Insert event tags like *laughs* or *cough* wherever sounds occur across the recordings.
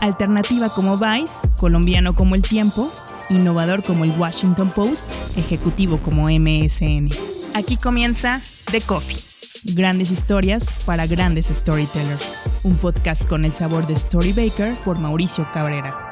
Alternativa como Vice, colombiano como El Tiempo, innovador como el Washington Post, ejecutivo como MSN. Aquí comienza The Coffee. Grandes historias para grandes storytellers. Un podcast con el sabor de Story Baker por Mauricio Cabrera.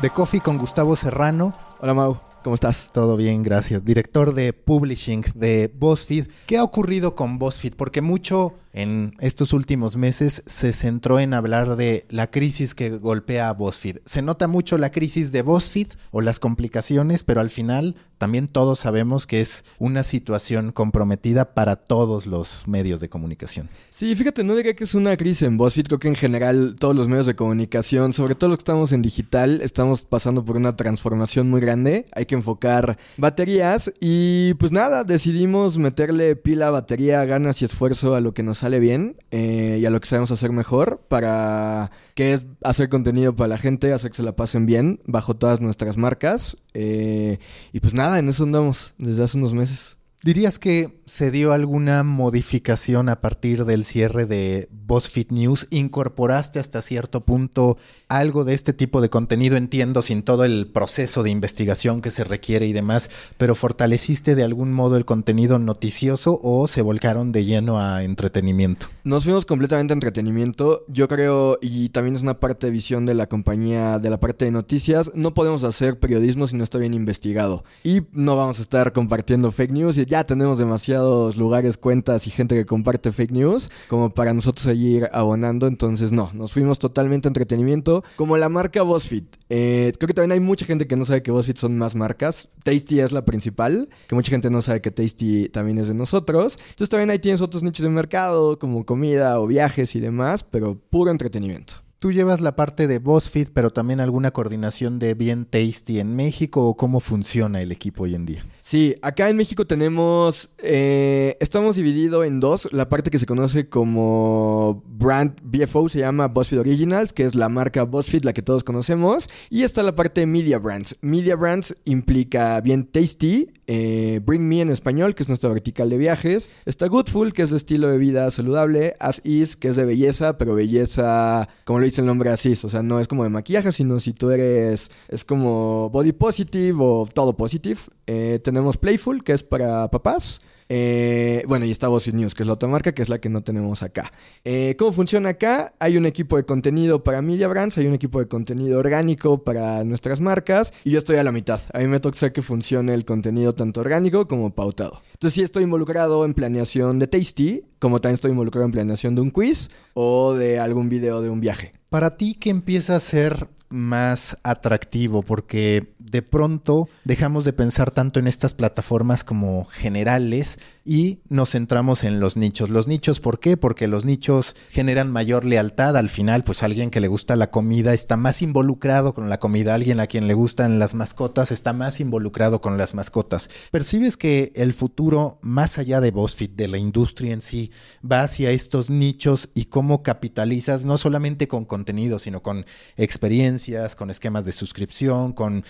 The Coffee con Gustavo Serrano. Hola Mau. ¿Cómo estás? Todo bien, gracias. Director de Publishing de BuzzFeed. ¿Qué ha ocurrido con BuzzFeed? Porque mucho en estos últimos meses se centró en hablar de la crisis que golpea a BuzzFeed. Se nota mucho la crisis de BuzzFeed o las complicaciones, pero al final también todos sabemos que es una situación comprometida para todos los medios de comunicación. Sí, fíjate, no diría que es una crisis en BuzzFeed, creo que en general todos los medios de comunicación, sobre todo los que estamos en digital, estamos pasando por una transformación muy grande. Hay que enfocar baterías y pues nada, decidimos meterle pila, batería, ganas y esfuerzo a lo que nos sale bien eh, y a lo que sabemos hacer mejor para que es hacer contenido para la gente, hacer que se la pasen bien bajo todas nuestras marcas. Eh, y pues nada, en eso andamos desde hace unos meses. ¿Dirías que se dio alguna modificación a partir del cierre de BuzzFeed News? ¿Incorporaste hasta cierto punto algo de este tipo de contenido? Entiendo, sin todo el proceso de investigación que se requiere y demás, pero ¿fortaleciste de algún modo el contenido noticioso o se volcaron de lleno a entretenimiento? Nos fuimos completamente a entretenimiento. Yo creo, y también es una parte de visión de la compañía, de la parte de noticias, no podemos hacer periodismo si no está bien investigado. Y no vamos a estar compartiendo fake news y ya tenemos demasiados lugares, cuentas y gente que comparte fake news como para nosotros seguir abonando. Entonces, no, nos fuimos totalmente a entretenimiento. Como la marca BuzzFeed. Eh, creo que también hay mucha gente que no sabe que BuzzFeed son más marcas. Tasty es la principal, que mucha gente no sabe que Tasty también es de nosotros. Entonces, también ahí tienes otros nichos de mercado, como comida o viajes y demás, pero puro entretenimiento. Tú llevas la parte de BuzzFeed, pero también alguna coordinación de Bien Tasty en México o cómo funciona el equipo hoy en día. Sí, acá en México tenemos, eh, estamos divididos en dos. La parte que se conoce como Brand BFO se llama BuzzFeed Originals, que es la marca BuzzFeed, la que todos conocemos. Y está la parte Media Brands. Media Brands implica bien Tasty, eh, Bring Me en español, que es nuestra vertical de viajes. Está Goodful, que es de estilo de vida saludable. As Is, que es de belleza, pero belleza, como lo dice el nombre As Is. O sea, no es como de maquillaje, sino si tú eres, es como body positive o todo positive. Eh, tenemos Playful, que es para papás. Eh, bueno, y está BuzzFeed News, que es la otra marca, que es la que no tenemos acá. Eh, ¿Cómo funciona acá? Hay un equipo de contenido para Media Brands, hay un equipo de contenido orgánico para nuestras marcas, y yo estoy a la mitad. A mí me toca que funcione el contenido tanto orgánico como pautado. Entonces sí estoy involucrado en planeación de Tasty, como también estoy involucrado en planeación de un quiz o de algún video de un viaje. Para ti, ¿qué empieza a ser más atractivo? Porque de pronto dejamos de pensar tanto en estas plataformas como generales y nos centramos en los nichos. Los nichos, ¿por qué? Porque los nichos generan mayor lealtad. Al final, pues alguien que le gusta la comida está más involucrado con la comida. Alguien a quien le gustan las mascotas está más involucrado con las mascotas. ¿Percibes que el futuro, más allá de BuzzFeed, de la industria en sí, va hacia estos nichos y cómo capitalizas no solamente con contenido, sino con con esquemas de suscripción, con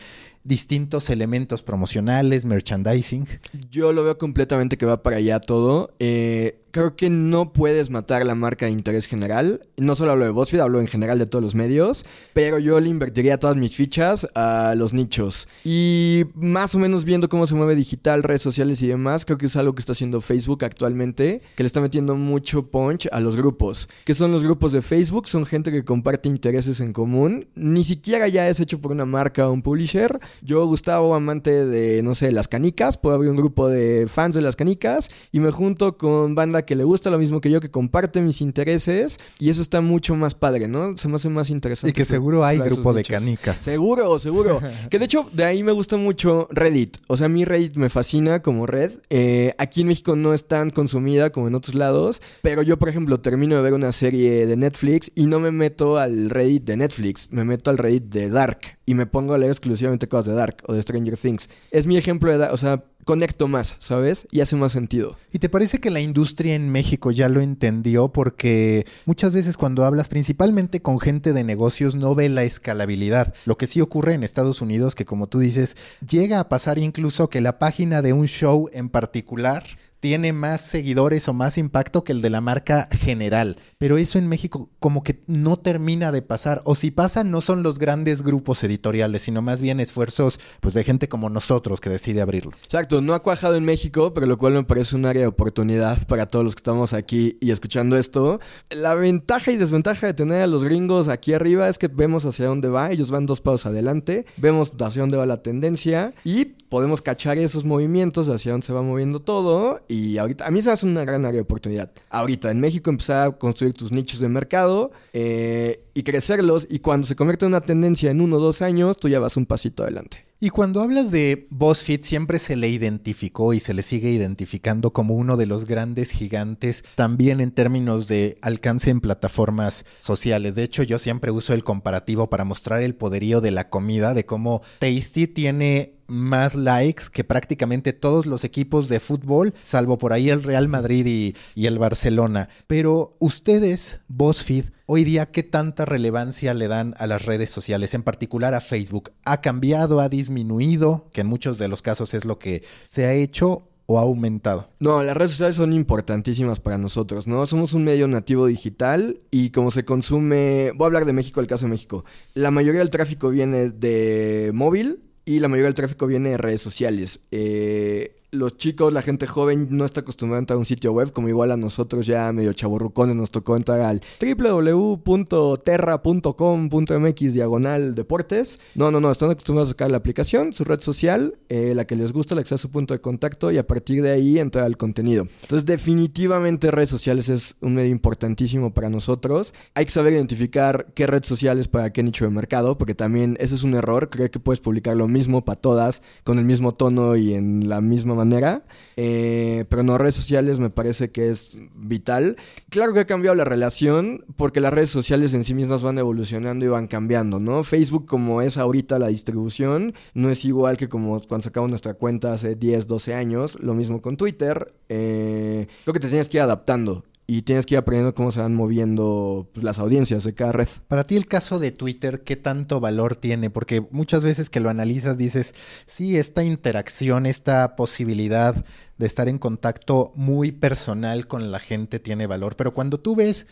distintos elementos promocionales, merchandising. Yo lo veo completamente que va para allá todo. Eh, creo que no puedes matar la marca de interés general. No solo hablo de BuzzFeed, hablo en general de todos los medios. Pero yo le invertiría todas mis fichas a los nichos. Y más o menos viendo cómo se mueve digital, redes sociales y demás, creo que es algo que está haciendo Facebook actualmente, que le está metiendo mucho punch a los grupos. ¿Qué son los grupos de Facebook? Son gente que comparte intereses en común. Ni siquiera ya es hecho por una marca o un publisher. Yo, Gustavo, amante de, no sé, las canicas, puedo abrir un grupo de fans de las canicas y me junto con banda que le gusta lo mismo que yo, que comparte mis intereses y eso está mucho más padre, ¿no? Se me hace más interesante. Y que seguro hay grupo de canicas. Seguro, seguro. *laughs* que de hecho, de ahí me gusta mucho Reddit. O sea, a mí Reddit me fascina como red. Eh, aquí en México no es tan consumida como en otros lados, pero yo, por ejemplo, termino de ver una serie de Netflix y no me meto al Reddit de Netflix, me meto al Reddit de Dark y me pongo a leer exclusivamente cosas de Dark o de Stranger Things. Es mi ejemplo de, o sea, conecto más, ¿sabes? Y hace más sentido. ¿Y te parece que la industria en México ya lo entendió? Porque muchas veces cuando hablas principalmente con gente de negocios no ve la escalabilidad. Lo que sí ocurre en Estados Unidos, que como tú dices, llega a pasar incluso que la página de un show en particular tiene más seguidores o más impacto que el de la marca general. Pero eso en México como que no termina de pasar. O si pasa, no son los grandes grupos editoriales, sino más bien esfuerzos pues, de gente como nosotros que decide abrirlo. Exacto, no ha cuajado en México, pero lo cual me parece un área de oportunidad para todos los que estamos aquí y escuchando esto. La ventaja y desventaja de tener a los gringos aquí arriba es que vemos hacia dónde va, ellos van dos pasos adelante, vemos hacia dónde va la tendencia y podemos cachar esos movimientos hacia dónde se va moviendo todo y ahorita a mí se hace una gran área de oportunidad. Ahorita en México empezar a construir tus nichos de mercado eh, y crecerlos y cuando se convierte en una tendencia en uno o dos años, tú ya vas un pasito adelante. Y cuando hablas de BuzzFeed, siempre se le identificó y se le sigue identificando como uno de los grandes gigantes, también en términos de alcance en plataformas sociales. De hecho, yo siempre uso el comparativo para mostrar el poderío de la comida, de cómo Tasty tiene más likes que prácticamente todos los equipos de fútbol, salvo por ahí el Real Madrid y, el Barcelona. Pero ustedes, BuzzFeed, hoy día, ¿qué tanta relevancia le dan a las redes sociales, en particular a Facebook? ¿Ha cambiado, ha disminuido, que en muchos de los casos es lo que se ha hecho? ¿O ha aumentado? No, las redes sociales son importantísimas para nosotros, ¿no? Somos un medio nativo digital y como se consume, voy a hablar de México, el caso de México, la mayoría del tráfico viene de móvil, y la mayoría del tráfico viene de redes sociales. Eh, los chicos, la gente joven no está acostumbrada a entrar a un sitio web, como igual a nosotros ya medio chaburrucones nos tocó entrar al www.terra.com.mx diagonal deportes. No, no, no, están acostumbrados a sacar la aplicación, su red social, eh, la que les gusta, la que sea su punto de contacto y a partir de ahí entrar al contenido. Entonces definitivamente redes sociales es un medio importantísimo para nosotros. Hay que saber identificar qué red social es para qué nicho de mercado, porque también ese es un error, creer que puedes publicar lo mismo para todas, con el mismo tono y en la misma manera manera. Eh, pero no, redes sociales me parece que es vital. Claro que ha cambiado la relación porque las redes sociales en sí mismas van evolucionando y van cambiando, ¿no? Facebook como es ahorita la distribución no es igual que como cuando sacamos nuestra cuenta hace 10, 12 años. Lo mismo con Twitter. Eh, creo que te tienes que ir adaptando y tienes que ir aprendiendo cómo se van moviendo pues, las audiencias de cada red. Para ti el caso de Twitter, ¿qué tanto valor tiene? Porque muchas veces que lo analizas dices, sí, esta interacción, esta posibilidad de estar en contacto muy personal con la gente tiene valor, pero cuando tú ves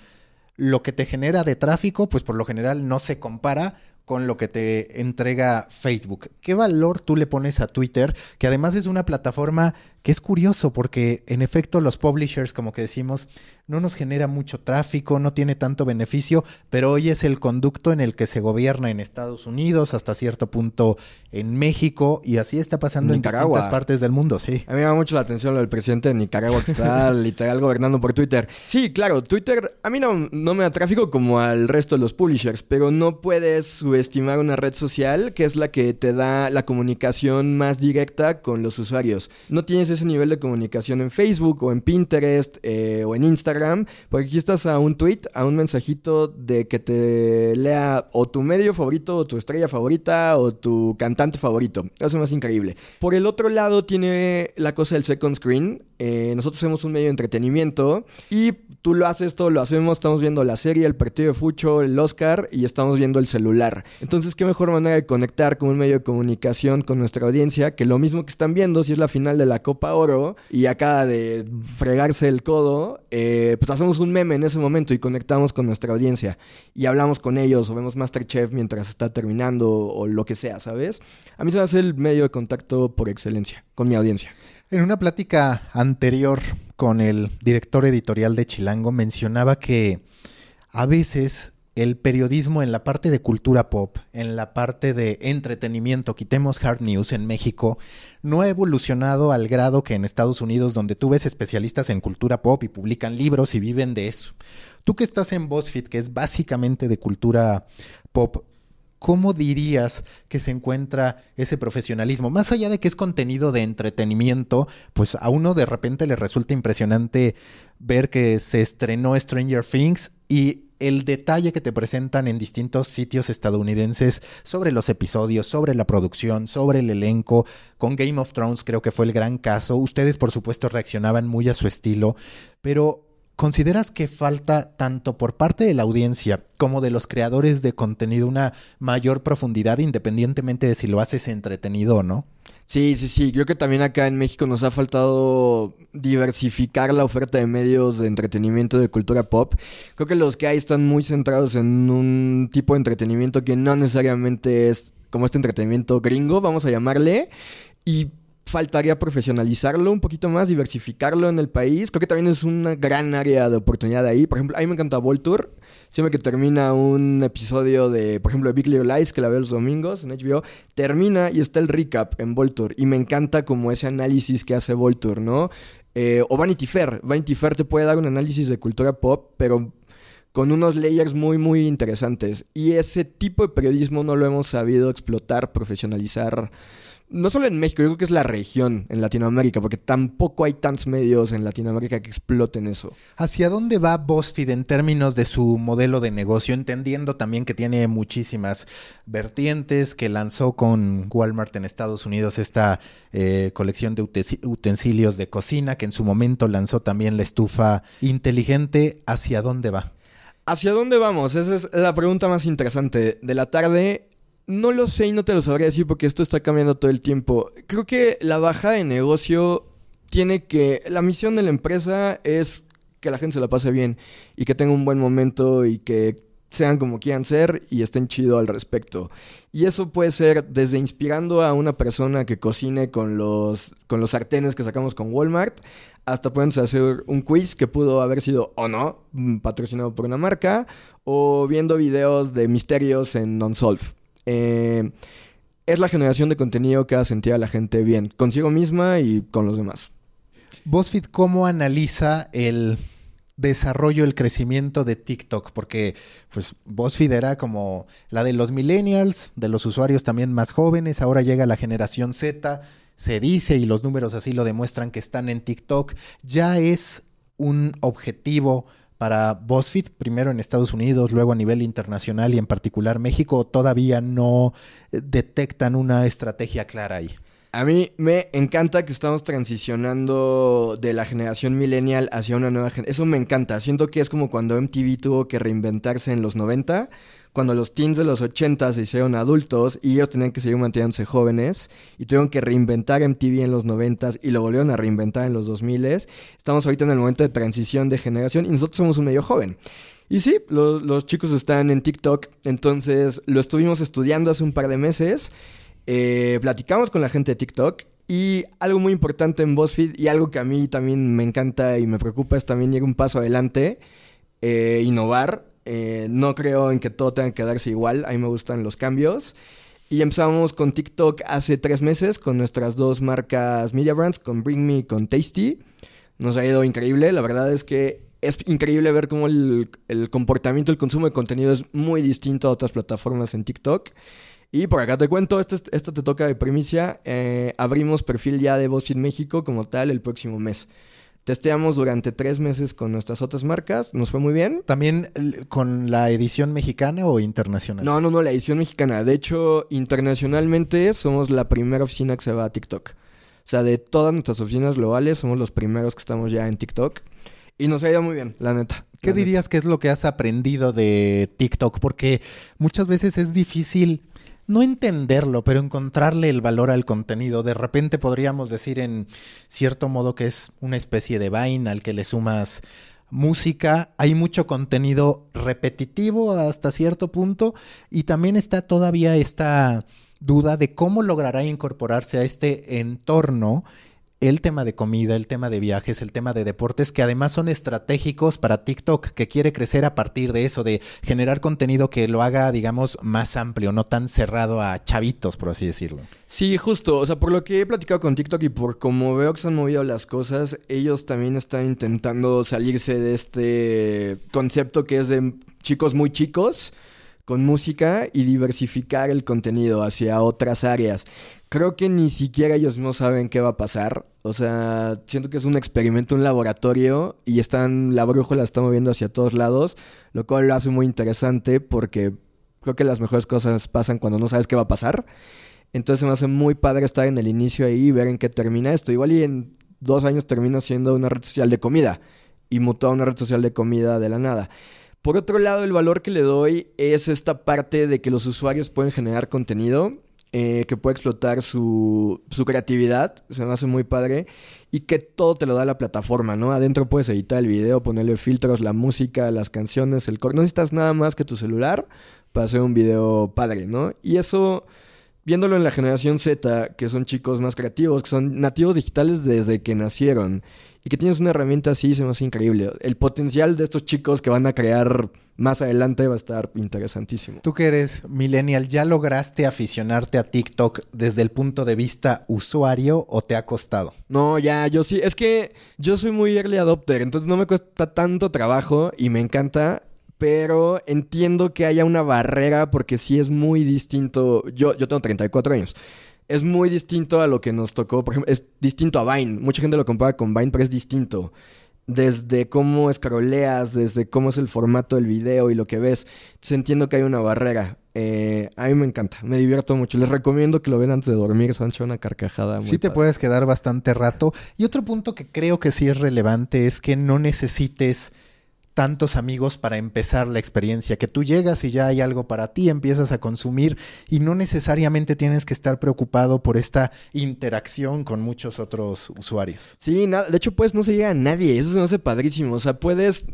lo que te genera de tráfico, pues por lo general no se compara con lo que te entrega Facebook. ¿Qué valor tú le pones a Twitter? Que además es una plataforma que es curioso porque en efecto los publishers, como que decimos, no nos genera mucho tráfico, no tiene tanto beneficio, pero hoy es el conducto en el que se gobierna en Estados Unidos, hasta cierto punto en México, y así está pasando en distintas partes del mundo, sí. A mí me llama mucho la atención lo del presidente de Nicaragua que está *laughs* literal gobernando por Twitter. Sí, claro, Twitter a mí no, no me da tráfico como al resto de los publishers, pero no puedes subestimar una red social que es la que te da la comunicación más directa con los usuarios. No tienes ese nivel de comunicación en Facebook o en Pinterest eh, o en Instagram, porque aquí estás a un tweet, a un mensajito de que te lea o tu medio favorito, o tu estrella favorita, o tu cantante favorito. Eso es más increíble. Por el otro lado tiene la cosa del second screen. Eh, nosotros somos un medio de entretenimiento y tú lo haces, todo lo hacemos, estamos viendo la serie, el partido de Fucho, el Oscar y estamos viendo el celular. Entonces, ¿qué mejor manera de conectar con un medio de comunicación con nuestra audiencia que lo mismo que están viendo si es la final de la Copa Oro y acaba de fregarse el codo, eh, pues hacemos un meme en ese momento y conectamos con nuestra audiencia y hablamos con ellos o vemos Masterchef mientras está terminando o lo que sea, ¿sabes? A mí se me hace el medio de contacto por excelencia con mi audiencia. En una plática anterior con el director editorial de Chilango mencionaba que a veces el periodismo en la parte de cultura pop, en la parte de entretenimiento, quitemos hard news en México, no ha evolucionado al grado que en Estados Unidos, donde tú ves especialistas en cultura pop y publican libros y viven de eso. Tú que estás en BuzzFeed, que es básicamente de cultura pop, ¿cómo dirías que se encuentra ese profesionalismo? Más allá de que es contenido de entretenimiento, pues a uno de repente le resulta impresionante ver que se estrenó Stranger Things y el detalle que te presentan en distintos sitios estadounidenses sobre los episodios, sobre la producción, sobre el elenco. Con Game of Thrones creo que fue el gran caso. Ustedes por supuesto reaccionaban muy a su estilo, pero ¿consideras que falta tanto por parte de la audiencia como de los creadores de contenido una mayor profundidad independientemente de si lo haces entretenido o no? Sí, sí, sí. Creo que también acá en México nos ha faltado diversificar la oferta de medios de entretenimiento de cultura pop. Creo que los que hay están muy centrados en un tipo de entretenimiento que no necesariamente es como este entretenimiento gringo, vamos a llamarle. Y faltaría profesionalizarlo un poquito más, diversificarlo en el país. Creo que también es una gran área de oportunidad ahí. Por ejemplo, a mí me encanta Volture. Siempre que termina un episodio de, por ejemplo, de Big Little Lies, que la veo los domingos en HBO, termina y está el recap en Volture. Y me encanta como ese análisis que hace Volture, ¿no? Eh, o Vanity Fair. Vanity Fair te puede dar un análisis de cultura pop, pero con unos layers muy, muy interesantes. Y ese tipo de periodismo no lo hemos sabido explotar, profesionalizar no solo en México, yo creo que es la región en Latinoamérica, porque tampoco hay tantos medios en Latinoamérica que exploten eso. ¿Hacia dónde va BuzzFeed en términos de su modelo de negocio? Entendiendo también que tiene muchísimas vertientes, que lanzó con Walmart en Estados Unidos esta eh, colección de utensilios de cocina, que en su momento lanzó también la estufa inteligente. ¿Hacia dónde va? ¿Hacia dónde vamos? Esa es la pregunta más interesante de la tarde. No lo sé y no te lo sabría decir porque esto está cambiando todo el tiempo. Creo que la baja de negocio tiene que... La misión de la empresa es que la gente se la pase bien y que tenga un buen momento y que sean como quieran ser y estén chido al respecto. Y eso puede ser desde inspirando a una persona que cocine con los, con los sartenes que sacamos con Walmart, hasta pueden hacer un quiz que pudo haber sido o no mm, patrocinado por una marca, o viendo videos de misterios en Unsolved. Eh, es la generación de contenido que hace sentir a la gente bien, consigo misma y con los demás. BuzzFeed, ¿cómo analiza el desarrollo, el crecimiento de TikTok? Porque, pues, BuzzFeed era como la de los millennials, de los usuarios también más jóvenes, ahora llega la generación Z, se dice, y los números así lo demuestran que están en TikTok, ya es un objetivo para BuzzFeed, primero en Estados Unidos, luego a nivel internacional y en particular México, todavía no eh, detectan una estrategia clara ahí? A mí me encanta que estamos transicionando de la generación millennial hacia una nueva generación. Eso me encanta. Siento que es como cuando MTV tuvo que reinventarse en los 90 cuando los teens de los 80 se hicieron adultos y ellos tenían que seguir manteniéndose jóvenes y tuvieron que reinventar MTV en los 90 y lo volvieron a reinventar en los 2000. Estamos ahorita en el momento de transición de generación y nosotros somos un medio joven. Y sí, los chicos están en TikTok, entonces lo estuvimos estudiando hace un par de meses, eh, platicamos con la gente de TikTok y algo muy importante en BuzzFeed y algo que a mí también me encanta y me preocupa es también ir un paso adelante, eh, innovar eh, no creo en que todo tenga que darse igual. A mí me gustan los cambios. Y empezamos con TikTok hace tres meses con nuestras dos marcas Media Brands, con Bring Me y con Tasty. Nos ha ido increíble. La verdad es que es increíble ver cómo el, comportamiento, el consumo de contenido es muy distinto a otras plataformas en TikTok. Y por acá te cuento, esto, esto te toca de primicia. Eh, abrimos perfil ya de BuzzFeed México como tal el próximo mes. Testeamos durante tres meses con nuestras otras marcas, nos fue muy bien. ¿También con la edición mexicana o internacional? No, no, no, la edición mexicana. De hecho, internacionalmente somos la primera oficina que se va a TikTok. O sea, de todas nuestras oficinas globales, somos los primeros que estamos ya en TikTok. Y nos ha ido muy bien, la neta. ¿Qué dirías que es lo que has aprendido de TikTok? Porque muchas veces es difícil no entenderlo, pero encontrarle el valor al contenido. De repente podríamos decir en cierto modo que es una especie de Vine al que le sumas música, hay mucho contenido repetitivo hasta cierto punto y también está todavía esta duda de cómo logrará incorporarse a este entorno el tema de comida, el tema de viajes, el tema de deportes, que además son estratégicos para TikTok, que quiere crecer a partir de eso, de generar contenido que lo haga, digamos, más amplio, no tan cerrado a chavitos, por así decirlo. Sí, justo. O sea, por lo que he platicado con TikTok y por cómo veo que se han movido las cosas, ellos también están intentando salirse de este concepto que es de chicos muy chicos con música y diversificar el contenido hacia otras áreas. Creo que ni siquiera ellos no saben qué va a pasar. O sea, siento que es un experimento, un laboratorio y están, la brújula está moviendo hacia todos lados, lo cual lo hace muy interesante porque creo que las mejores cosas pasan cuando no sabes qué va a pasar. Entonces me hace muy padre estar en el inicio ahí y ver en qué termina esto. Igual y en dos años termina siendo una red social de comida y mutó a una red social de comida de la nada. Por otro lado, el valor que le doy es esta parte de que los usuarios pueden generar contenido eh, que puede explotar su, su creatividad, se me hace muy padre, y que todo te lo da la plataforma, ¿no? Adentro puedes editar el video, ponerle filtros, la música, las canciones, el core. No necesitas nada más que tu celular para hacer un video padre, ¿no? Y eso, viéndolo en la generación Z, que son chicos más creativos, que son nativos digitales desde que nacieron, y que tienes una herramienta así, se me hace increíble. El potencial de estos chicos que van a crear más adelante va a estar interesantísimo. Tú que eres millennial, ¿ya lograste aficionarte a TikTok desde el punto de vista usuario o te ha costado? No, ya, yo sí. Es que yo soy muy early adopter, entonces no me cuesta tanto trabajo y me encanta. Pero entiendo que haya una barrera porque sí es muy distinto. Yo, yo tengo 34 años es muy distinto a lo que nos tocó. Por ejemplo, es distinto a Vine. Mucha gente lo compara con Vine, pero es distinto. Desde cómo escaroleas, desde cómo es el formato del video y lo que ves. Entonces entiendo que hay una barrera. Eh, a mí me encanta, me divierto mucho. Les recomiendo que lo vean antes de dormir, se van a una carcajada. Muy sí, te puedes quedar bastante rato. Y otro punto que creo que sí es relevante es que no necesites tantos amigos para empezar la experiencia, que tú llegas y ya hay algo para ti, empiezas a consumir y no necesariamente tienes que estar preocupado por esta interacción con muchos otros usuarios. Sí, de hecho pues no se llega a nadie, eso se me hace padrísimo, o sea, puedes,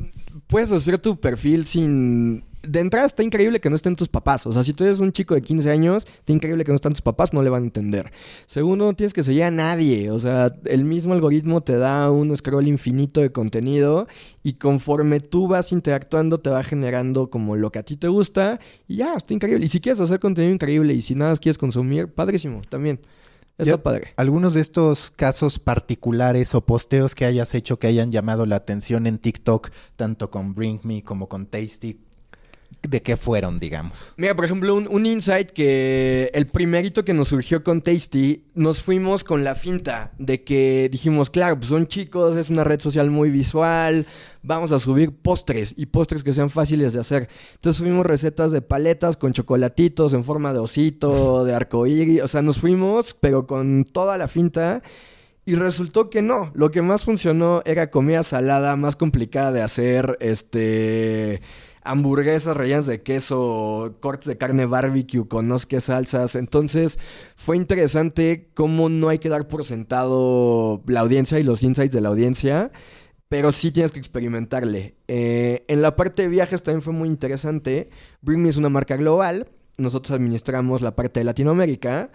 puedes hacer tu perfil sin de entrada está increíble que no estén tus papás. O sea, si tú eres un chico de 15 años, está increíble que no estén tus papás, no le van a entender. Segundo, no tienes que seguir a nadie. O sea, el mismo algoritmo te da un scroll infinito de contenido y conforme tú vas interactuando, te va generando como lo que a ti te gusta y ya, está increíble. Y si quieres hacer contenido increíble y si nada más quieres consumir, padrísimo, también. Está padre. Algunos de estos casos particulares o posteos que hayas hecho que hayan llamado la atención en TikTok, tanto con Bring Me como con Tasty, de qué fueron, digamos. Mira, por ejemplo, un, insight que el primerito que nos surgió con Tasty, nos fuimos con la finta de que dijimos, claro, pues son chicos, es una red social muy visual, vamos a subir postres y postres que sean fáciles de hacer. Entonces subimos recetas de paletas con chocolatitos en forma de osito, de arcoíris, o sea, nos fuimos, pero con toda la finta. Y resultó que no. Lo que más funcionó era comida salada, más complicada de hacer. Este hamburguesas rellenas de queso, cortes de carne barbecue con no sé qué salsas. Entonces fue interesante cómo no hay que dar por sentado la audiencia y los insights de la audiencia, pero sí tienes que experimentarle. Eh, en la parte de viajes también fue muy interesante. Bring Me es una marca global. Nosotros administramos la parte de Latinoamérica.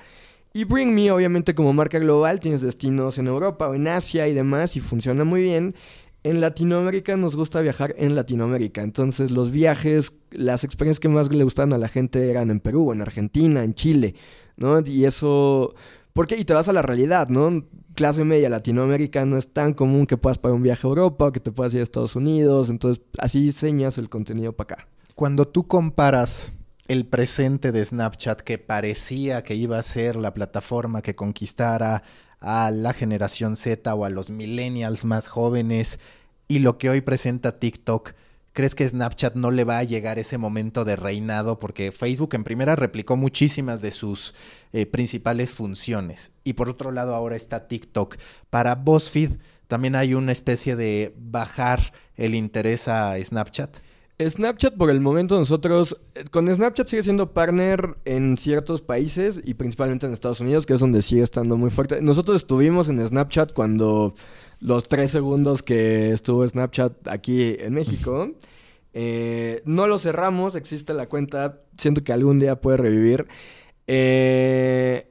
Y Bring Me, obviamente, como marca global, tienes destinos en Europa o en Asia y demás, y funciona muy bien en Latinoamérica nos gusta viajar en Latinoamérica. Entonces, los viajes, las experiencias que más le gustaban a la gente eran en Perú, en Argentina, en Chile, ¿no? Y eso. ¿Por qué? Y te vas a la realidad, ¿no? Clase media Latinoamérica no es tan común que puedas pagar un viaje a Europa o que te puedas ir a Estados Unidos. Entonces, así diseñas el contenido para acá. Cuando tú comparas el presente de Snapchat, que parecía que iba a ser la plataforma que conquistara a la generación Z o a los millennials más jóvenes y lo que hoy presenta TikTok, ¿crees que Snapchat no le va a llegar ese momento de reinado? Porque Facebook en primera replicó muchísimas de sus eh, principales funciones. Y por otro lado ahora está TikTok. Para BuzzFeed también hay una especie de bajar el interés a Snapchat. Snapchat por el momento nosotros, eh, con Snapchat sigue siendo partner en ciertos países y principalmente en Estados Unidos, que es donde sigue estando muy fuerte. Nosotros estuvimos en Snapchat cuando los tres segundos que estuvo Snapchat aquí en México. *laughs* Eh, no lo cerramos, existe la cuenta, siento que algún día puede revivir. Eh,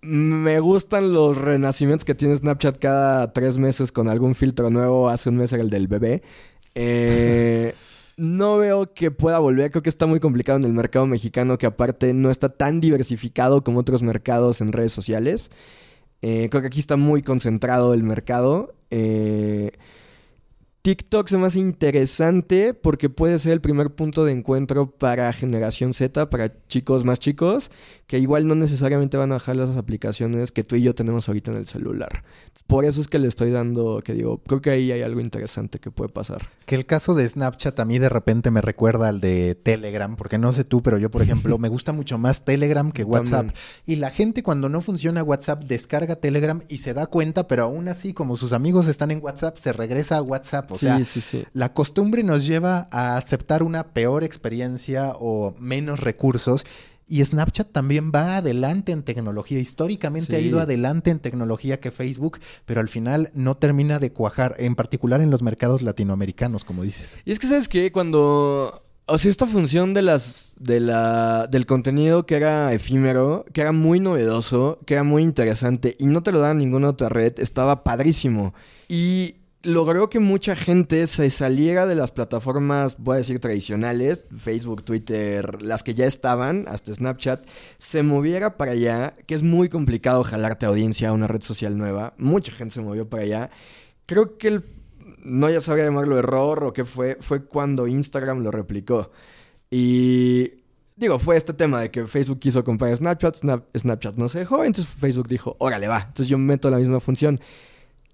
me gustan los renacimientos que tiene Snapchat cada tres meses con algún filtro nuevo. Hace un mes era el del bebé. *laughs* Eh, no veo que pueda volver. Creo que está muy complicado en el mercado mexicano, que aparte no está tan diversificado como otros mercados en redes sociales. Eh, creo que aquí está muy concentrado el mercado. Eh, TikTok se me hace interesante porque puede ser el primer punto de encuentro para generación Z, para chicos más chicos, que igual no necesariamente van a bajar las aplicaciones que tú y yo tenemos ahorita en el celular. Por eso es que le estoy dando, que digo, creo que ahí hay algo interesante que puede pasar. Que el caso de Snapchat a mí de repente me recuerda al de Telegram, porque no sé tú, pero yo, por ejemplo, *laughs* me gusta mucho más Telegram que WhatsApp. Y la gente cuando no funciona WhatsApp descarga Telegram y se da cuenta, pero aún así, como sus amigos están en WhatsApp, se regresa a WhatsApp. O sea, la costumbre nos lleva a aceptar una peor experiencia o menos recursos Y Snapchat también va adelante en tecnología. Históricamente ha Sí. ido adelante en tecnología que Facebook, pero al final no termina de cuajar, en particular en los mercados latinoamericanos, como dices. Y es que, ¿sabes qué? Cuando... O sea, esta función de las, de la, del contenido que era efímero, que era muy novedoso, que era muy interesante y no te lo daba ninguna otra red, estaba padrísimo. Y logró que mucha gente se saliera de las plataformas, voy a decir, tradicionales, Facebook, Twitter, las que ya estaban, hasta Snapchat, se moviera para allá, que es muy complicado jalarte audiencia a una red social nueva. Mucha gente se movió para allá. Creo que el no ya sabría llamarlo error o qué fue, fue cuando Instagram lo replicó. Y digo, fue este tema de que Facebook quiso comprar Snapchat, Snap- Snapchat no se dejó, entonces Facebook dijo, órale va, entonces yo meto la misma función.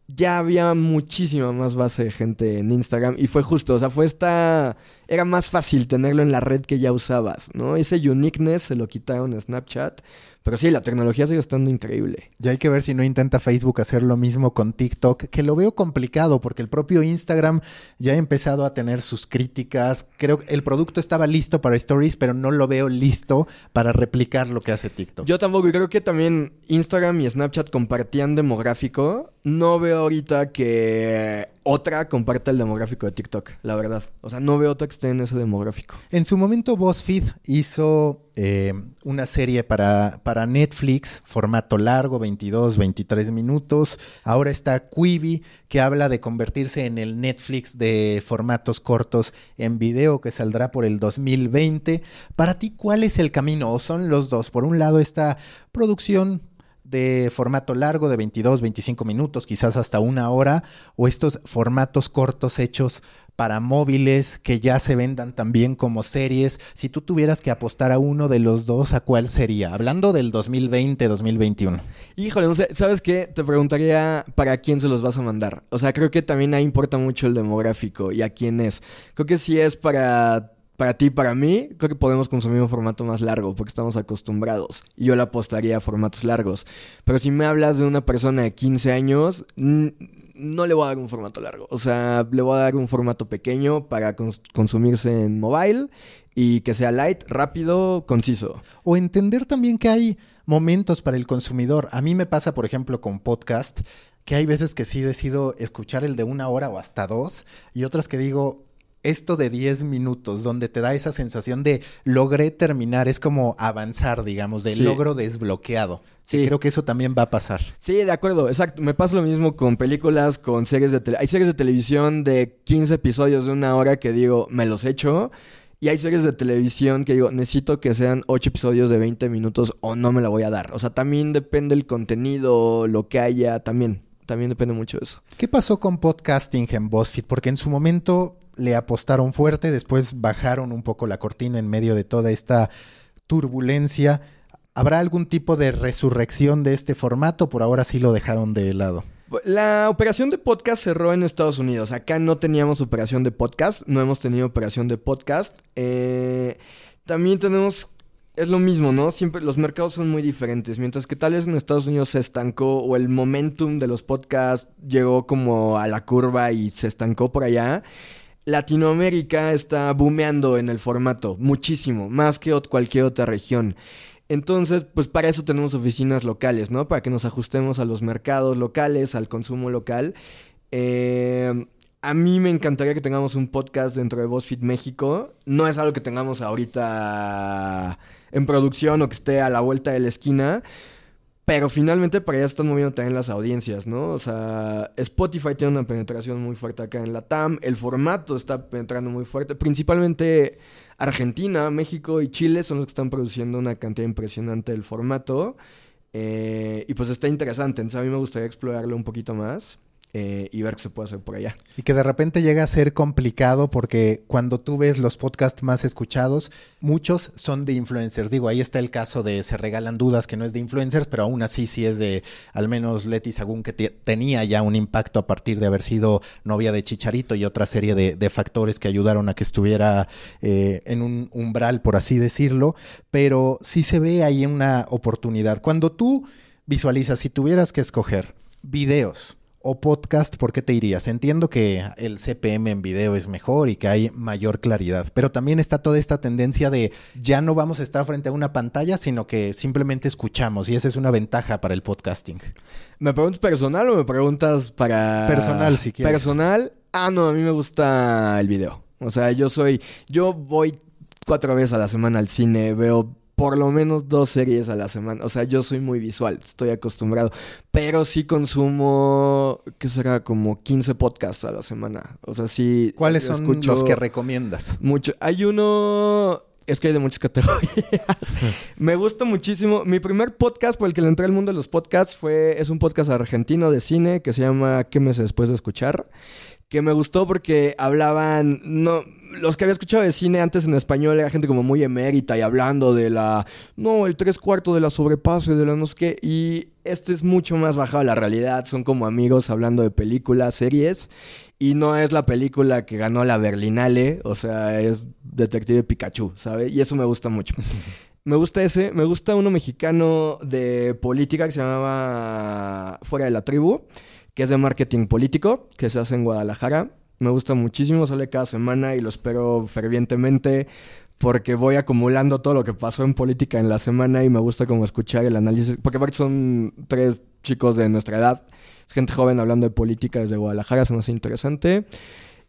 Ya había muchísima más base de gente en Instagram y fue justo, o sea, fue esta... Era más fácil tenerlo en la red que ya usabas, ¿no? Ese uniqueness se lo quitaron a Snapchat, pero sí, la tecnología sigue estando increíble. Ya hay que ver si no intenta Facebook hacer lo mismo con TikTok, que lo veo complicado porque el propio Instagram ya ha empezado a tener sus críticas. Creo que el producto estaba listo para Stories, pero no lo veo listo para replicar lo que hace TikTok. Yo tampoco, y creo que también Instagram y Snapchat compartían demográfico. No veo ahorita que otra comparta el demográfico de TikTok, la verdad. O sea, no veo otra que esté en ese demográfico. En su momento BuzzFeed hizo eh, una serie para, para Netflix, formato largo, 22, 23 minutos. Ahora está Quibi, que habla de convertirse en el Netflix de formatos cortos en video, que saldrá por el 2020. Para ti, ¿cuál es el camino? ¿O son los dos? Por un lado, esta producción de formato largo de 22, 25 minutos, quizás hasta una hora, o estos formatos cortos hechos para móviles que ya se vendan también como series. Si tú tuvieras que apostar a uno de los dos, ¿a cuál sería? Hablando del 2020-2021. Híjole, no sé, ¿sabes qué? Te preguntaría para quién se los vas a mandar. O sea, creo que también ahí importa mucho el demográfico y a quién es. Creo que si es para para ti, para mí, creo que podemos consumir un formato más largo porque estamos acostumbrados. Y yo le apostaría a formatos largos. Pero si me hablas de una persona de 15 años, no le voy a dar un formato largo. O sea, le voy a dar un formato pequeño para cons- consumirse en mobile y que sea light, rápido, conciso. O entender también que hay momentos para el consumidor. A mí me pasa, por ejemplo, con podcast, que hay veces que sí decido escuchar el de una hora o hasta dos, y otras que digo, esto de 10 minutos, donde te da esa sensación de logré terminar, es como avanzar, digamos, de Sí. logro desbloqueado. Sí. Creo que eso también va a pasar. Sí, de acuerdo, exacto. Me pasa lo mismo con películas, con series de tele. Hay series de televisión de 15 episodios de una hora que digo, me los echo. Y hay series de televisión que digo, necesito que sean 8 episodios de 20 minutos o no me la voy a dar. O sea, también depende el contenido, lo que haya, también. También depende mucho de eso. ¿Qué pasó con podcasting en BuzzFeed? Porque en su momento le apostaron fuerte, después bajaron un poco la cortina en medio de toda esta turbulencia. ¿Habrá algún tipo de resurrección de este formato? Por ahora sí lo dejaron de lado. La operación de podcast cerró en Estados Unidos. Acá no teníamos operación de podcast, no hemos tenido operación de podcast. Eh, también tenemos, es lo mismo, ¿no? Siempre los mercados son muy diferentes. Mientras que tal vez en Estados Unidos se estancó o el momentum de los podcasts llegó como a la curva y se estancó por allá. Latinoamérica está boomeando en el formato muchísimo, más que cualquier otra región. Entonces, pues para eso tenemos oficinas locales, ¿no? Para que nos ajustemos a los mercados locales, al consumo local. Eh, a mí me encantaría que tengamos un podcast dentro de BuzzFeed México. No es algo que tengamos ahorita en producción o que esté a la vuelta de la esquina. Pero finalmente para allá están moviendo también las audiencias, ¿no? O sea, Spotify tiene una penetración muy fuerte acá en la TAM. El formato está penetrando muy fuerte. Principalmente Argentina, México y Chile son los que están produciendo una cantidad impresionante del formato. Eh, y pues está interesante. Entonces a mí me gustaría explorarlo un poquito más. Eh, y ver qué se puede hacer por allá. Y que de repente llega a ser complicado porque cuando tú ves los podcasts más escuchados, muchos son de influencers. Digo, ahí está el caso de Se Regalan Dudas, que no es de influencers, pero aún así sí es de al menos Leti Sagún, que te- tenía ya un impacto a partir de haber sido novia de Chicharito y otra serie de, de factores que ayudaron a que estuviera eh, en un umbral, por así decirlo. Pero sí se ve ahí una oportunidad. Cuando tú visualizas, si tuvieras que escoger videos o podcast, ¿por qué te irías? Entiendo que el CPM en video es mejor y que hay mayor claridad, pero también está toda esta tendencia de ya no vamos a estar frente a una pantalla, sino que simplemente escuchamos y esa es una ventaja para el podcasting. ¿Me preguntas personal o me preguntas para... Personal, si quieres. Personal. Ah, no, a mí me gusta el video. O sea, yo soy... Yo voy cuatro veces a la semana al cine, veo por lo menos dos series a la semana. O sea, yo soy muy visual, estoy acostumbrado. Pero sí consumo, ¿qué será? Como 15 podcasts a la semana. O sea, sí. ¿Cuáles son los que recomiendas? Mucho. Hay uno. Es que hay de muchas categorías. *laughs* Me gusta muchísimo. Mi primer podcast por el que le entré al mundo de los podcasts fue. Es un podcast argentino de cine que se llama ¿Qué meses después de escuchar? Que me gustó porque hablaban. No los que había escuchado de cine antes en español era gente como muy emérita y hablando de la, no, el tres cuartos de la sobrepaso y de la no sé qué. Y este es mucho más bajado a la realidad. Son como amigos hablando de películas, series. Y no es la película que ganó la Berlinale, o sea, es Detective Pikachu, ¿sabes? Y eso me gusta mucho. *laughs* Me gusta ese, me gusta uno mexicano de política que se llamaba Fuera de la Tribu, que es de marketing político, que se hace en Guadalajara. Me gusta muchísimo, sale cada semana y lo espero fervientemente porque voy acumulando todo lo que pasó en política en la semana y me gusta como escuchar el análisis, porque aparte son tres chicos de nuestra edad, es gente joven hablando de política desde Guadalajara, se me hace interesante.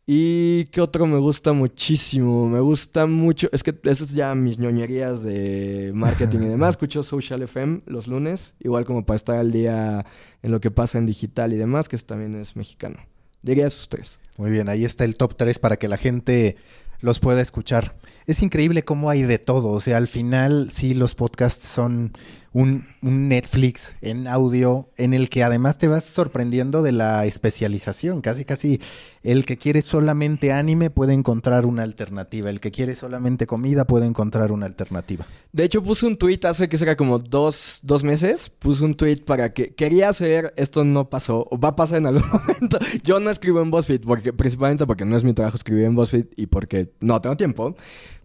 ¿Y qué otro me gusta muchísimo? Me gusta mucho, es que esas es ya mis ñoñerías de marketing y *laughs* demás. Escucho Social FM los lunes, igual como para estar al día en lo que pasa en digital y demás, que también es mexicano. Diría esos tres. Muy bien, ahí está el top 3 para que la gente los pueda escuchar. Es increíble cómo hay de todo. O sea, al final sí los podcasts son un, Netflix en audio en el que además te vas sorprendiendo de la especialización. Casi, casi el que quiere solamente anime puede encontrar una alternativa. El que quiere solamente comida puede encontrar una alternativa. De hecho, puse un tweet hace que será como dos, dos meses. Puse un tweet para que quería hacer, esto no pasó, o va a pasar en algún *laughs* momento. Yo no escribo en BuzzFeed, porque, principalmente porque no es mi trabajo escribir en BuzzFeed y porque no tengo tiempo.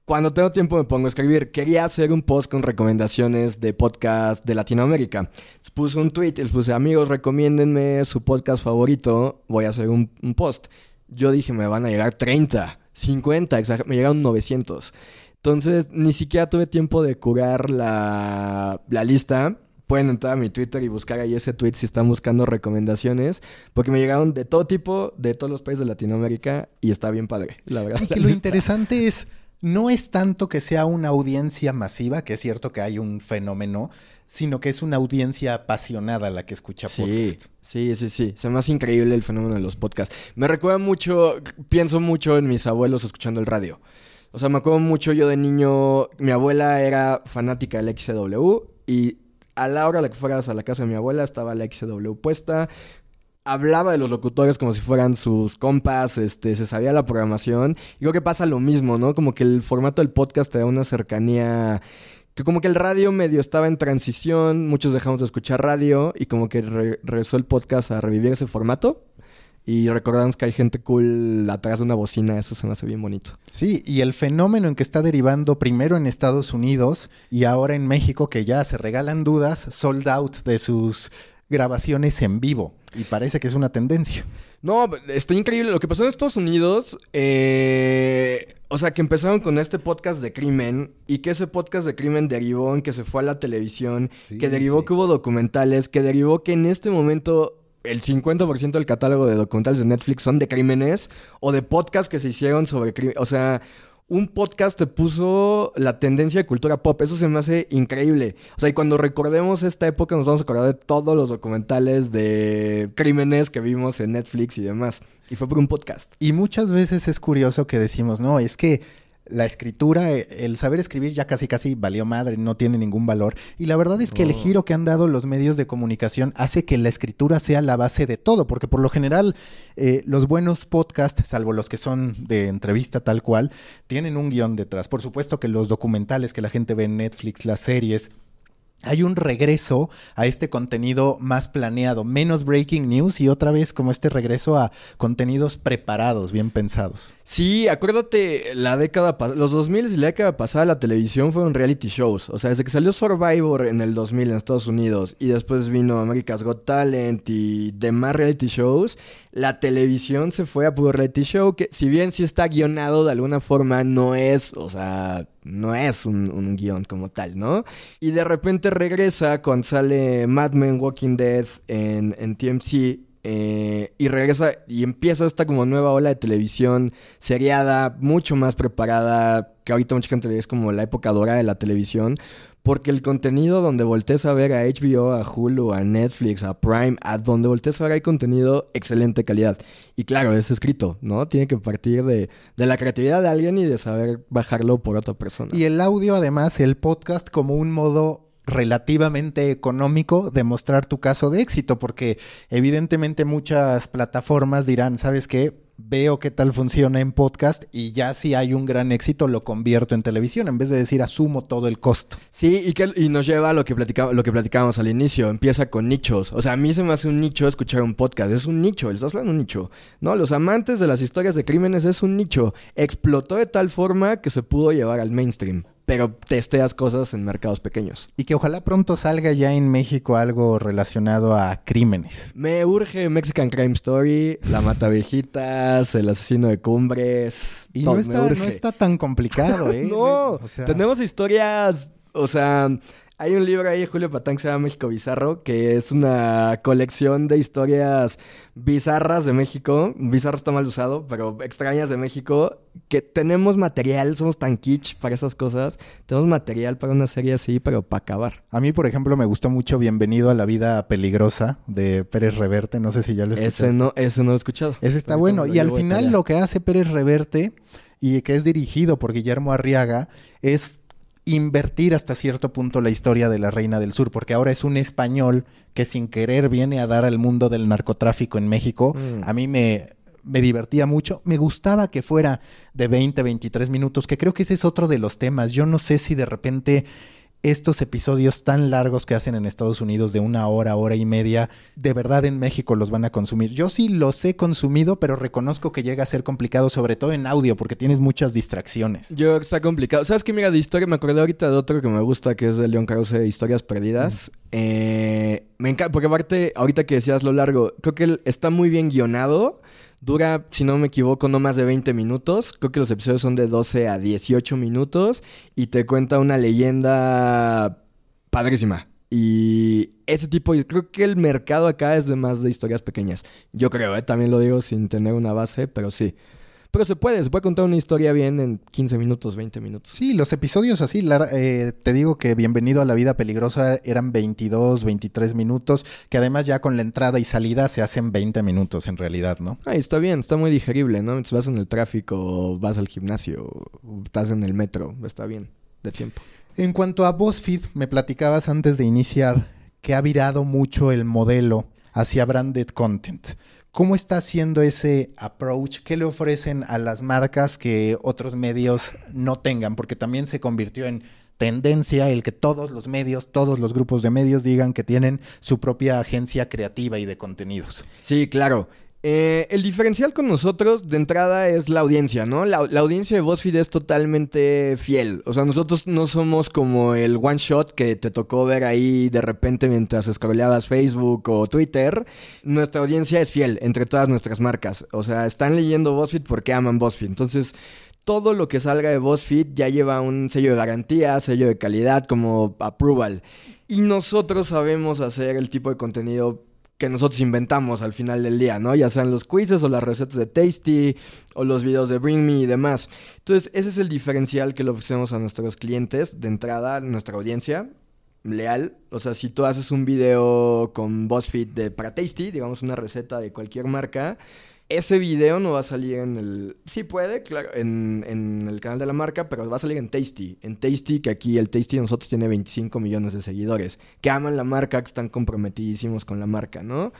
Cuando tengo tiempo me pongo a escribir. Quería hacer un post con recomendaciones de podcast de Latinoamérica. puse un tweet, les puse, amigos, recomiéndenme su podcast favorito. Voy a hacer un, post. Yo dije, me van a llegar 30, 50, me llegaron 900. Entonces, ni siquiera tuve tiempo de curar la, la lista pueden entrar a mi Twitter y buscar ahí ese tweet si están buscando recomendaciones, porque me llegaron de todo tipo, de todos los países de Latinoamérica y está bien padre, la verdad. Y que lo interesante es no es tanto que sea una audiencia masiva, que es cierto que hay un fenómeno, sino que es una audiencia apasionada la que escucha sí, Sí, sí, sí. Se me hace increíble el fenómeno de los podcasts. Me recuerda mucho, pienso mucho en mis abuelos escuchando el radio. O sea, me acuerdo mucho yo de niño, mi abuela era fanática del XW y a la hora de que fueras a la casa de mi abuela estaba la XW puesta, hablaba de los locutores como si fueran sus compas, este, se sabía la programación. Y creo que pasa lo mismo, ¿no? Como que el formato del podcast te da una cercanía que como que el radio medio estaba en transición, muchos dejamos de escuchar radio y como que regresó el podcast a revivir ese formato. Y recordamos que hay gente cool atrás de una bocina, eso se me hace bien bonito. Sí, y el fenómeno en que está derivando primero en Estados Unidos y ahora en México, que ya se regalan dudas, sold out de sus grabaciones en vivo. Y parece que es una tendencia. No, está increíble. Lo que pasó en Estados Unidos, eh, o sea, que empezaron con este podcast de crimen y que ese podcast de crimen derivó en que se fue a la televisión, que derivó que hubo documentales, que derivó que en este momento el 50% del catálogo de documentales de Netflix son de crímenes o de podcasts que se hicieron sobre crimen. O sea, un podcast te puso la tendencia de cultura pop. Eso se me hace increíble. O sea, y cuando recordemos esta época nos vamos a acordar de todos los documentales de crímenes que vimos en Netflix y demás. Y fue por un podcast. Y muchas veces es curioso que decimos, no, es que la escritura, eh, el saber escribir ya casi casi valió madre, no tiene ningún valor. Y la verdad es que el giro que han dado los medios de comunicación hace que la escritura sea la base de todo, porque por lo general eh, los buenos podcasts, salvo los que son de entrevista tal cual, tienen un guion detrás. Por supuesto que los documentales que la gente ve en Netflix, las series, hay un regreso a este contenido más planeado, menos breaking news y otra vez como este regreso a contenidos preparados, bien pensados. Sí, acuérdate, la década los 2000 y la década pasada la televisión fueron reality shows, o sea, desde que salió Survivor en el 2000 en Estados Unidos y después vino America's Got Talent y demás reality shows, la televisión se fue a puro reality show que si bien sí está guionado de alguna forma no es, o sea, no es un, un guion como tal, ¿no? Y de repente regresa cuando sale Mad Men Walking Dead en, TMC. Eh, y regresa y empieza esta como nueva ola de televisión seriada, mucho más preparada, que ahorita mucha gente es como la época dorada de la televisión, porque el contenido donde voltees a ver a HBO, a Hulu, a Netflix, a Prime, a donde voltees a ver hay contenido excelente calidad. Y claro, es escrito, ¿no? Tiene que partir de, de la creatividad de alguien y de saber bajarlo por otra persona. Y el audio, además, el podcast como un modo relativamente económico de mostrar tu caso de éxito, porque evidentemente muchas plataformas dirán, ¿sabes qué? Veo qué tal funciona en podcast y ya si hay un gran éxito lo convierto en televisión en vez de decir asumo todo el costo. Sí, y, que, y nos lleva a lo que, platicaba, lo que platicábamos al inicio, empieza con nichos. O sea, a mí se me hace un nicho escuchar un podcast, es un nicho, el estás hablando un nicho. No, los amantes de las historias de crímenes es un nicho. Explotó de tal forma que se pudo llevar al mainstream pero testeas cosas en mercados pequeños. Y que ojalá pronto salga ya en México algo relacionado a crímenes. Me urge Mexican Crime Story, La Mata Viejitas, El Asesino de Cumbres. Y no, está, no está tan complicado, ¿eh? *laughs* no, tenemos historias, o sea, hay un libro ahí de Julio Patán que se llama México Bizarro, que es una colección de historias bizarras de México. Bizarro está mal usado, pero extrañas de México. Que tenemos material, somos tan kitsch para esas cosas. Tenemos material para una serie así, pero para acabar. A mí, por ejemplo, me gustó mucho Bienvenido a la Vida Peligrosa de Pérez Reverte. No sé si ya lo escuchaste. Ese no, ese no lo he escuchado. Ese está bueno. Y al final lo que hace Pérez Reverte y que es dirigido por Guillermo Arriaga es invertir hasta cierto punto la historia de la Reina del Sur, porque ahora es un español que sin querer viene a dar al mundo del narcotráfico en México. Mm. A mí me, me divertía mucho. Me gustaba que fuera de 20, 23 minutos, que creo que ese es otro de los temas. Yo no sé si de repente estos episodios tan largos que hacen en Estados Unidos de una hora, hora y media, de verdad en México los van a consumir. Yo sí los he consumido, pero reconozco que llega a ser complicado, sobre todo en audio, porque tienes muchas distracciones. Yo está complicado. ¿Sabes qué? Mira, de historia me acordé ahorita de otro que me gusta, que es de León Krause, Historias Perdidas. Eh, me encanta, porque aparte, ahorita que decías lo largo, creo que está muy bien guionado. Dura, si no me equivoco, no más de 20 minutos. Creo que los episodios son de 12 a 18 minutos. Y te cuenta una leyenda padrísima. Y ese tipo, creo que el mercado acá es de más de historias pequeñas. Yo creo, ¿eh? también lo digo sin tener una base, pero sí. Pero se puede, se puede contar una historia bien en 15 minutos, 20 minutos. Sí, los episodios así, eh, te digo que Bienvenido a la Vida Peligrosa eran 22, 23 minutos, que además ya con la entrada y salida se hacen 20 minutos en realidad, ¿no? Ay, está bien, está muy digerible, ¿no? Entonces vas en el tráfico, vas al gimnasio, estás en el metro, está bien, de tiempo. En cuanto a BuzzFeed, me platicabas antes de iniciar que ha virado mucho el modelo hacia branded content. ¿Cómo está haciendo ese approach? ¿Qué le ofrecen a las marcas que otros medios no tengan? Porque también se convirtió en tendencia el que todos los medios, todos los grupos de medios digan que tienen su propia agencia creativa y de contenidos. Sí, claro. Eh, el diferencial con nosotros de entrada es la audiencia, ¿no? La, audiencia de BuzzFeed es totalmente fiel. O sea, nosotros no somos como el one shot que te tocó ver ahí de repente mientras scrolleabas Facebook o Twitter. Nuestra audiencia es fiel entre todas nuestras marcas. O sea, están leyendo BuzzFeed porque aman BuzzFeed. Entonces, todo lo que salga de BuzzFeed ya lleva un sello de garantía, sello de calidad, como approval. Y nosotros sabemos hacer el tipo de contenido que nosotros inventamos al final del día, ¿no? Ya sean los quizzes o las recetas de Tasty o los videos de Bring Me y demás. Entonces, ese es el diferencial que le ofrecemos a nuestros clientes de entrada, nuestra audiencia leal. O sea, si tú haces un video con BuzzFeed de, para Tasty, digamos una receta de cualquier marca, ese video no va a salir en el... Sí puede, claro, en, el canal de la marca, pero va a salir en Tasty. En Tasty, que aquí el Tasty nosotros tiene 25 millones de seguidores, que aman la marca, que están comprometidísimos con la marca, ¿no?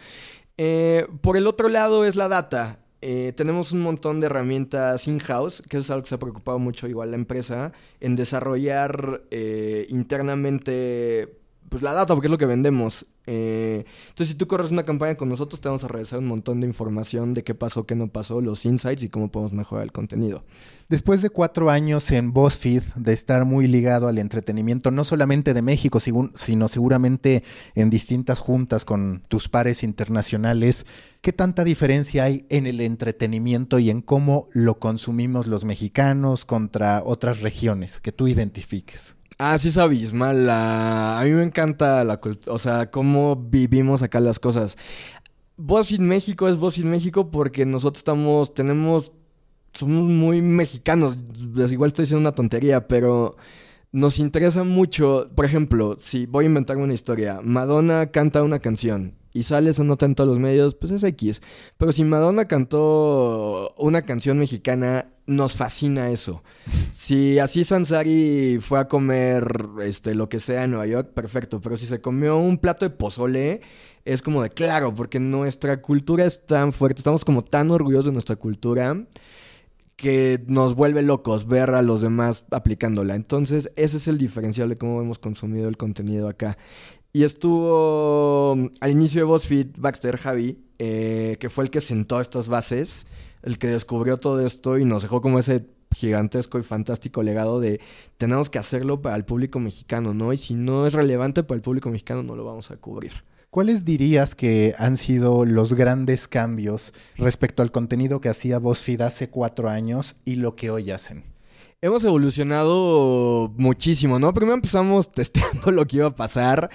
Eh, por el otro lado es la data. Eh, tenemos un montón de herramientas in-house, que es algo que se ha preocupado mucho igual la empresa, en desarrollar eh, internamente pues la data, porque es lo que vendemos. Eh, entonces, si tú corres una campaña con nosotros, te vamos a regresar un montón de información de qué pasó, qué no pasó, los insights y cómo podemos mejorar el contenido. Después de cuatro años en BuzzFeed, de estar muy ligado al entretenimiento, no solamente de México, sino seguramente en distintas juntas con tus pares internacionales, ¿qué tanta diferencia hay en el entretenimiento y en cómo lo consumimos los mexicanos contra otras regiones que tú identifiques? Ah, sí es abismal. A mí me encanta la o sea, cómo vivimos acá las cosas. BuzzFeed México es BuzzFeed México porque nosotros estamos, tenemos, somos muy mexicanos. Igual estoy diciendo una tontería, pero nos interesa mucho. Por ejemplo, si voy a inventar una historia, Madonna canta una canción y sale esa nota en todos los medios, pues es X. Pero si Madonna cantó una canción mexicana, nos fascina eso. *laughs* Si así Sansari fue a comer este, lo que sea en Nueva York, perfecto. Pero si se comió un plato de pozole, es como de claro, porque nuestra cultura es tan fuerte, estamos como tan orgullosos de nuestra cultura que nos vuelve locos ver a los demás aplicándola. Entonces, ese es el diferencial de cómo hemos consumido el contenido acá. Y estuvo mm, al inicio de BuzzFeed Baxter Javi, eh, que fue el que sentó estas bases, el que descubrió todo esto y nos dejó como ese gigantesco y fantástico legado de tenemos que hacerlo para el público mexicano, ¿no? Y si no es relevante para el público mexicano, no lo vamos a cubrir. ¿Cuáles dirías que han sido los grandes cambios respecto al contenido que hacía BuzzFeed hace cuatro años y lo que hoy hacen? Hemos evolucionado muchísimo, ¿no? Primero empezamos *laughs* testeando lo que iba a pasar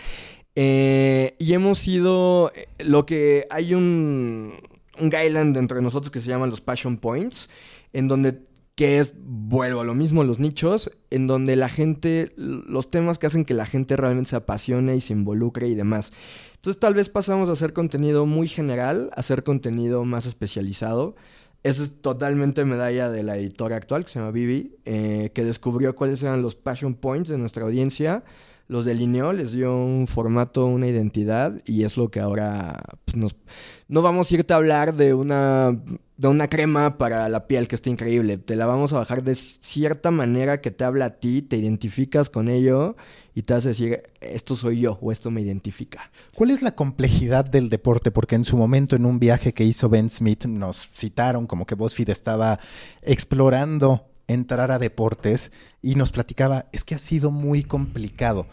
eh, y hemos ido, eh, lo que hay un, un guideline entre nosotros que se llaman los passion points, en donde que es, vuelvo a lo mismo, los nichos, en donde la gente, los temas que hacen que la gente realmente se apasione y se involucre y demás. Entonces tal vez pasamos a hacer contenido muy general, a hacer contenido más especializado. Eso es totalmente medalla de la editora actual, que se llama Vivi, eh, que descubrió cuáles eran los passion points de nuestra audiencia, los delineó, les dio un formato, una identidad, y es lo que ahora pues, nos... No vamos a irte a hablar de una, de una crema para la piel que está increíble, te la vamos a bajar de cierta manera que te habla a ti, te identificas con ello y te hace decir, esto soy yo o esto me identifica. ¿Cuál es la complejidad del deporte? Porque en su momento, en un viaje que hizo Ben Smith, nos citaron como que BuzzFeed estaba explorando entrar a deportes y nos platicaba, es que ha sido muy complicado.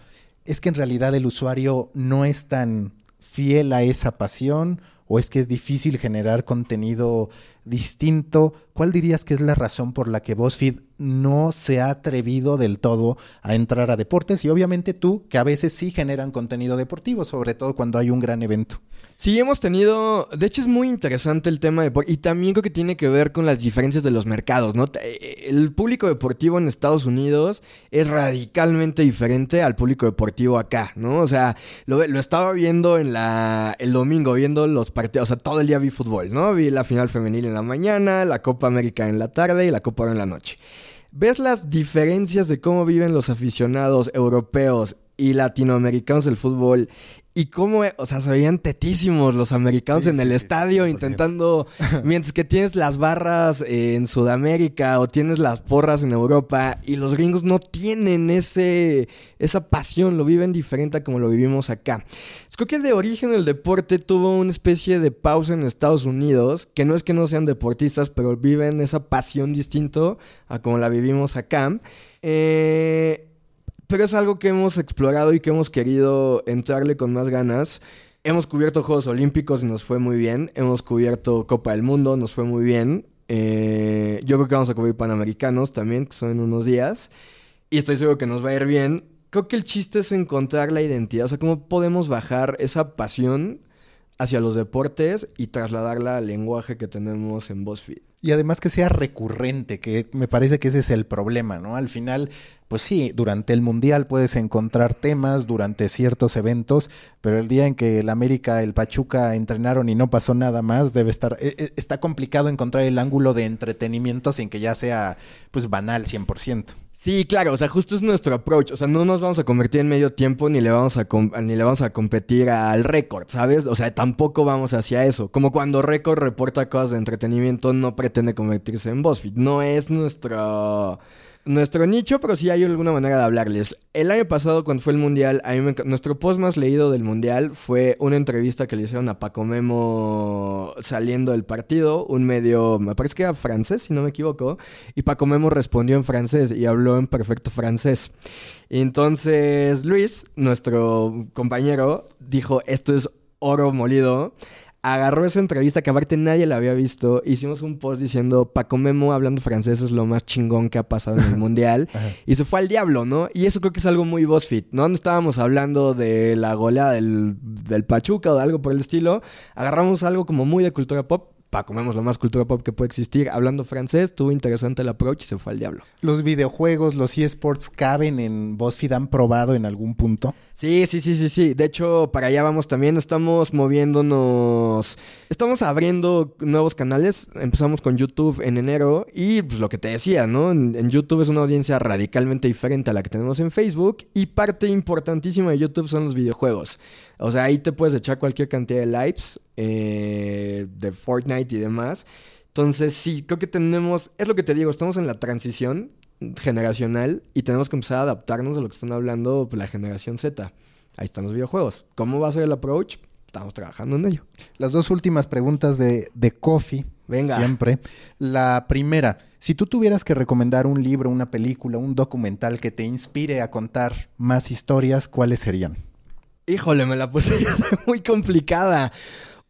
Es que en realidad el usuario no es tan fiel a esa pasión o es que es difícil generar contenido distinto. ¿Cuál dirías que es la razón por la que BuzzFeed no se ha atrevido del todo a entrar a deportes? Y obviamente tú, que a veces sí generan contenido deportivo, sobre todo cuando hay un gran evento. Sí, hemos tenido, de hecho es muy interesante el tema de y también creo que tiene que ver con las diferencias de los mercados, ¿no? El público deportivo en Estados Unidos es radicalmente diferente al público deportivo acá, ¿no? O sea, lo, lo estaba viendo en la el domingo viendo los partidos, o sea, todo el día vi fútbol, ¿no? Vi la final femenil en la mañana, la Copa América en la tarde y la Copa en la noche. ¿Ves las diferencias de cómo viven los aficionados europeos y latinoamericanos del fútbol y cómo, o sea, se veían tetísimos los americanos en el estadio intentando, *laughs* mientras que tienes las barras en Sudamérica o tienes las porras en Europa y los gringos no tienen ese, esa pasión, lo viven diferente a como lo vivimos acá. Es creo que de origen el deporte tuvo una especie de pausa en Estados Unidos, que no es que no sean deportistas, pero viven esa pasión distinto a como la vivimos acá. Eh pero es algo que hemos explorado y que hemos querido entrarle con más ganas. Hemos cubierto Juegos Olímpicos y nos fue muy bien. Hemos cubierto Copa del Mundo, nos fue muy bien. Eh, yo creo que vamos a cubrir Panamericanos también, que son en unos días. Y estoy seguro que nos va a ir bien. Creo que el chiste es encontrar la identidad. O sea, cómo podemos bajar esa pasión hacia los deportes y trasladarla al lenguaje que tenemos en BuzzFeed. Y además que sea recurrente, que me parece que ese es el problema, ¿no? Al final, pues sí, durante el Mundial puedes encontrar temas, durante ciertos eventos, pero el día en que el América, el Pachuca entrenaron y no pasó nada más, debe estar, e, e, está complicado encontrar el ángulo de entretenimiento sin que ya sea, pues, banal 100%. Sí, claro, o sea, justo es nuestro approach. O sea, no nos vamos a convertir en medio tiempo ni le vamos a, ni le vamos a competir al récord, ¿sabes? O sea, tampoco vamos hacia eso. Como cuando récord reporta cosas de entretenimiento, no pretende convertirse en BuzzFeed. No es nuestro nuestro nicho, pero sí hay alguna manera de hablarles. El año pasado, cuando fue el Mundial, a mí nuestro post más leído del Mundial fue una entrevista que le hicieron a Paco Memo saliendo del partido, un medio, me parece que era francés, si no me equivoco, y Paco Memo respondió en francés y habló en perfecto francés. Entonces Luis, nuestro compañero, dijo, esto es oro molido. Agarró esa entrevista que aparte nadie la había visto. Hicimos un post diciendo Paco Memo hablando francés es lo más chingón que ha pasado en el *laughs* mundial. Y se fue al diablo, ¿no? Y eso creo que es algo muy BuzzFeed, ¿no? No estábamos hablando de la goleada del, del Pachuca o de algo por el estilo. Agarramos algo como muy de cultura pop. Paco Memo es lo más cultura pop que puede existir. Hablando francés, tuvo interesante el approach y se fue al diablo. Los videojuegos, los eSports caben en BuzzFeed, han probado en algún punto. Sí, sí, sí, sí, sí. De hecho, para allá vamos también. Estamos moviéndonos. Estamos abriendo nuevos canales. Empezamos con YouTube en enero. Y pues lo que te decía, ¿no? En, en YouTube es una audiencia radicalmente diferente a la que tenemos en Facebook. Y parte importantísima de YouTube son los videojuegos. O sea, ahí te puedes echar cualquier cantidad de lives eh, de Fortnite y demás. Entonces, sí, creo que tenemos. Es lo que te digo, estamos en la transición generacional y tenemos que empezar a adaptarnos a lo que están hablando pues, la generación Z. Ahí están los videojuegos. ¿Cómo va a ser el approach? Estamos trabajando en ello. Las dos últimas preguntas de, de Coffee. Venga. Siempre. La primera, si tú tuvieras que recomendar un libro, una película, un documental que te inspire a contar más historias, ¿cuáles serían? Híjole, me la puse *laughs* muy complicada.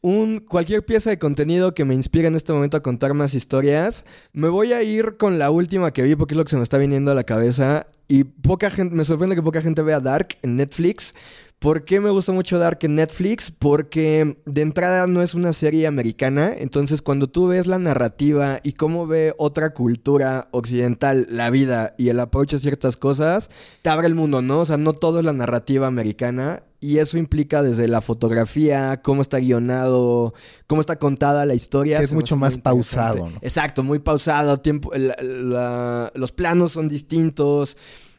Un, cualquier pieza de contenido que me inspire en este momento a contar más historias. Me voy a ir con la última que vi porque es lo que se me está viniendo a la cabeza. Y poca gente, me sorprende que poca gente vea Dark en Netflix. ¿Por qué me gusta mucho Dark en Netflix? Porque de entrada no es una serie americana, entonces cuando tú ves la narrativa y cómo ve otra cultura occidental la vida y el approach a ciertas cosas, te abre el mundo, ¿no? O sea, no todo es la narrativa americana y eso implica desde la fotografía, cómo está guionado, cómo está contada la historia. Que es mucho más pausado, ¿no? Exacto, muy pausado, tiempo, la- la- los planos son distintos.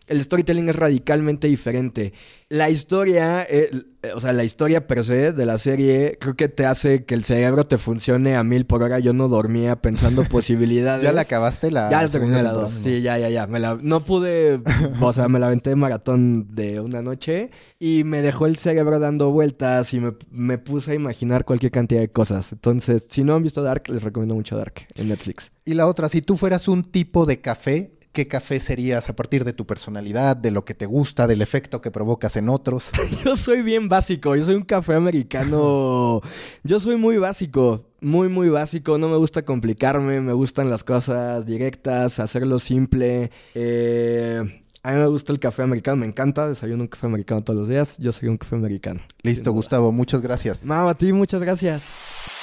El storytelling es radicalmente diferente. La historia, eh, eh, o sea, la historia per se de la serie, creo que te hace que el cerebro te funcione a mil por hora. Yo no dormía pensando *laughs* posibilidades. ¿Ya la acabaste la Ya la terminé la dos. Sí, ya, ya, ya. Me la- no pude, o sea, me la aventé de maratón de una noche y me dejó el cerebro dando vueltas y me, me puse a imaginar cualquier cantidad de cosas. Entonces, si no han visto Dark, les recomiendo mucho Dark en Netflix. Y la otra, si tú fueras un tipo de café, ¿qué café serías a partir de tu personalidad, de lo que te gusta, del efecto que provocas en otros? *laughs* Yo soy bien básico, yo soy un café americano. Yo soy muy básico, muy, muy básico. No me gusta complicarme, me gustan las cosas directas, hacerlo simple. Eh, a mí me gusta el café americano, me encanta. Desayuno un café americano todos los días. Yo soy un café americano. Listo. Gustavo, muchas gracias. Mau, a ti muchas gracias.